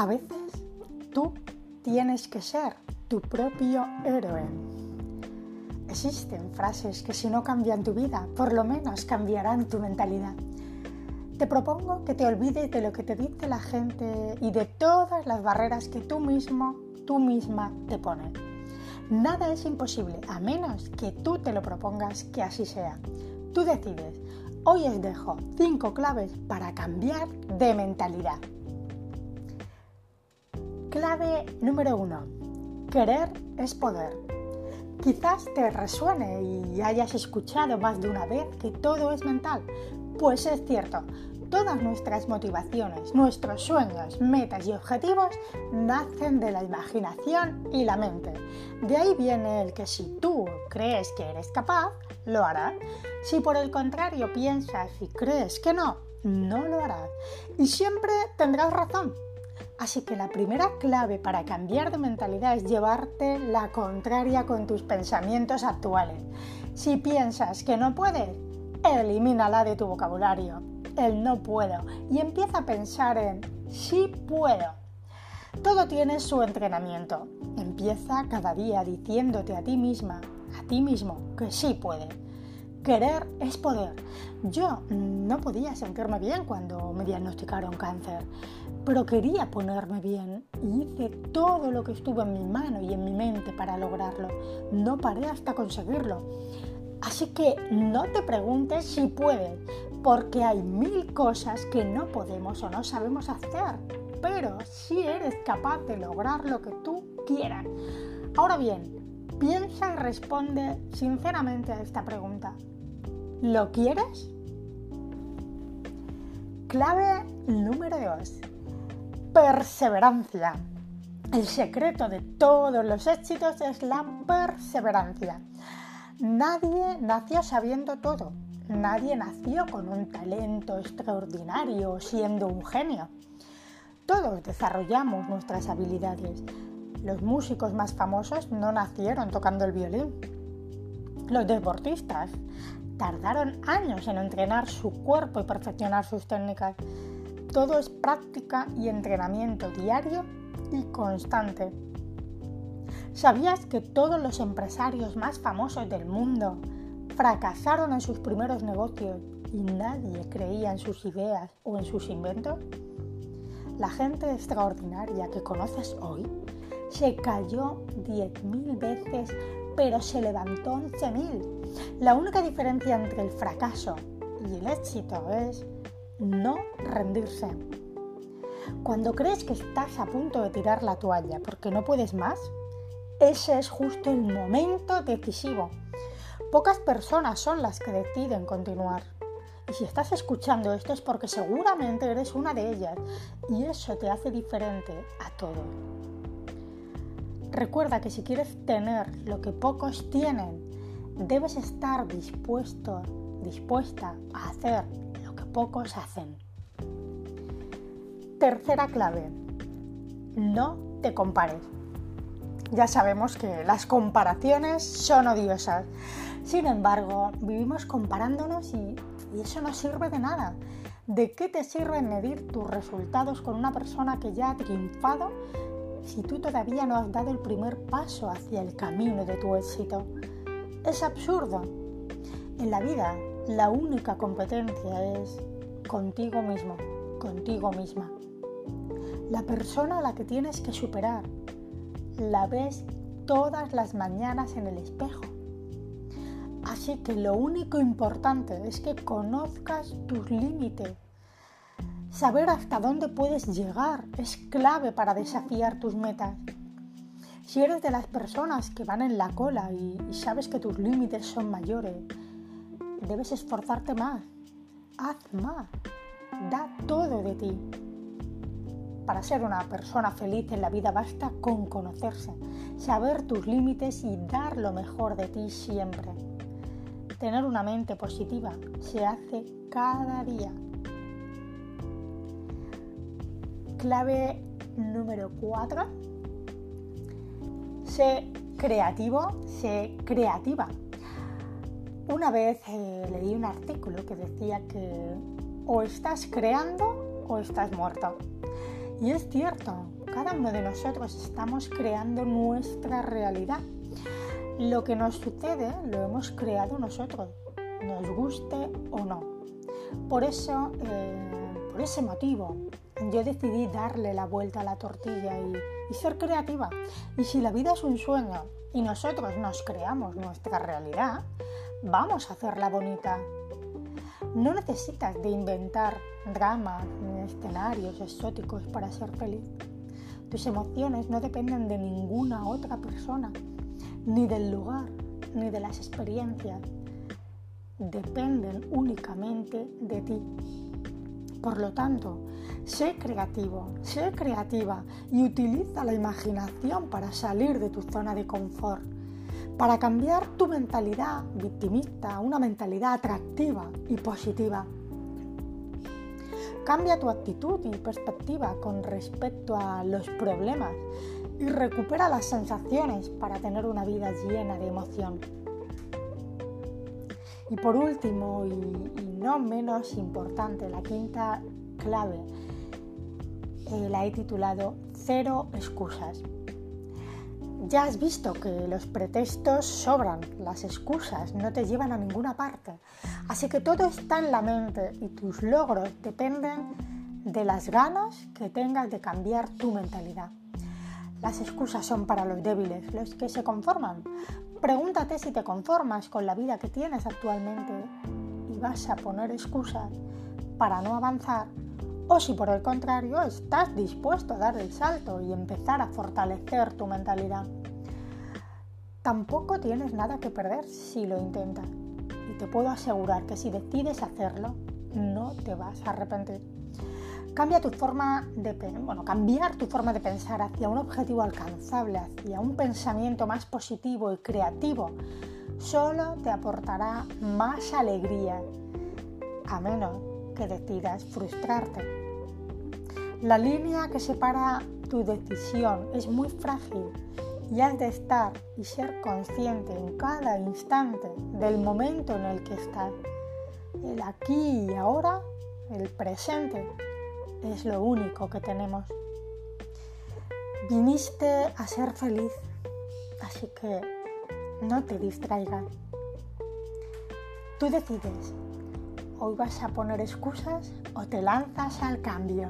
A veces tú tienes que ser tu propio héroe. Existen frases que si no cambian tu vida, por lo menos cambiarán tu mentalidad. Te propongo que te olvides de lo que te dice la gente y de todas las barreras que tú mismo, tú misma te pones. Nada es imposible a menos que tú te lo propongas que así sea. Tú decides. Hoy os dejo 5 claves para cambiar de mentalidad. Clave número 1. Querer es poder. Quizás te resuene y hayas escuchado más de una vez que todo es mental. Pues es cierto, todas nuestras motivaciones, nuestros sueños, metas y objetivos nacen de la imaginación y la mente. De ahí viene el que si tú crees que eres capaz, lo harás. Si por el contrario piensas y crees que no, no lo harás. Y siempre tendrás razón. Así que la primera clave para cambiar de mentalidad es llevarte la contraria con tus pensamientos actuales. Si piensas que no puedes, elimínala de tu vocabulario el no puedo y empieza a pensar en sí puedo. Todo tiene su entrenamiento. Empieza cada día diciéndote a ti misma, a ti mismo, que sí puede. Querer es poder. Yo no podía sentirme bien cuando me diagnosticaron cáncer, pero quería ponerme bien y hice todo lo que estuvo en mi mano y en mi mente para lograrlo. No paré hasta conseguirlo. Así que no te preguntes si puedes, porque hay mil cosas que no podemos o no sabemos hacer, pero si eres capaz de lograr lo que tú quieras. Ahora bien, piensa y responde sinceramente a esta pregunta. ¿Lo quieres? Clave número 2. Perseverancia. El secreto de todos los éxitos es la perseverancia. Nadie nació sabiendo todo Nadie nació con un talento extraordinario siendo un genio. Todos desarrollamos nuestras habilidades. Los músicos más famosos no nacieron tocando el violín. Los deportistas tardaron años en entrenar su cuerpo y perfeccionar sus técnicas. Todo es práctica y entrenamiento diario y constante. ¿Sabías que todos los empresarios más famosos del mundo fracasaron en sus primeros negocios y nadie creía en sus ideas o en sus inventos? La gente extraordinaria que conoces hoy se cayó 10.000 veces, pero se levantó 11.000. La única diferencia entre el fracaso y el éxito es no rendirse. Cuando crees que estás a punto de tirar la toalla porque no puedes más, ese es justo el momento decisivo Pocas personas son las que deciden continuar. Y si estás escuchando esto es porque seguramente eres una de ellas y eso te hace diferente a todos. Recuerda que si quieres tener lo que pocos tienen, debes estar dispuesto, dispuesta a hacer lo que pocos hacen. Tercera clave. No te compares. Ya sabemos que las comparaciones son odiosas. Sin embargo, vivimos comparándonos y, eso no sirve de nada. ¿De qué te sirve medir tus resultados con una persona que ya ha triunfado si tú todavía no has dado el primer paso hacia el camino de tu éxito? Es absurdo. En la vida, la única competencia es contigo mismo, contigo misma. La persona a la que tienes que superar, la ves todas las mañanas en el espejo Así que lo único importante es que conozcas tus límites. Saber hasta dónde puedes llegar es clave para desafiar tus metas. Si eres de las personas que van en la cola y, sabes que tus límites son mayores, debes esforzarte más. Haz más. Da todo de ti. Para ser una persona feliz en la vida basta con conocerse, saber tus límites y dar lo mejor de ti siempre. Tener una mente positiva se hace cada día. Clave número 4. Sé creativo, sé creativa. Una vez eh, leí un artículo que decía que o estás creando o estás muerto. Y es cierto, cada uno de nosotros estamos creando nuestra realidad. Lo que nos sucede lo hemos creado nosotros, nos guste o no. Por eso, eh, por ese motivo, yo decidí darle la vuelta a la tortilla y, y ser creativa. Y si la vida es un sueño y nosotros nos creamos nuestra realidad, vamos a hacerla bonita. No necesitas de inventar dramas ni escenarios exóticos para ser feliz. Tus emociones no dependen de ninguna otra persona, ni del lugar, ni de las experiencias. Dependen únicamente de ti. Por lo tanto, sé creativo, sé creativa y utiliza la imaginación para salir de tu zona de confort para cambiar tu mentalidad victimista a una mentalidad atractiva y positiva. Cambia tu actitud y perspectiva con respecto a los problemas y recupera las sensaciones para tener una vida llena de emoción. Y por último, y, no menos importante, la quinta clave, la he titulado Cero excusas. Ya has visto que los pretextos sobran, las excusas no te llevan a ninguna parte. Así que todo está en la mente y tus logros dependen de las ganas que tengas de cambiar tu mentalidad. Las excusas son para los débiles, los que se conforman. Pregúntate si te conformas con la vida que tienes actualmente y vas a poner excusas para no avanzar o si por el contrario estás dispuesto a dar el salto y empezar a fortalecer tu mentalidad. Tampoco tienes nada que perder si lo intentas. Y te puedo asegurar que si decides hacerlo, no te vas a arrepentir. Cambia tu forma de cambiar tu forma de pensar hacia un objetivo alcanzable, hacia un pensamiento más positivo y creativo, solo te aportará más alegría, a menos que decidas frustrarte. La línea que separa tu decisión es muy frágil y has de estar y ser consciente en cada instante del momento en el que estás. El aquí y ahora, el presente, es lo único que tenemos. Viniste a ser feliz, así que no te distraigas. Tú decides, hoy vas a poner excusas o te lanzas al cambio.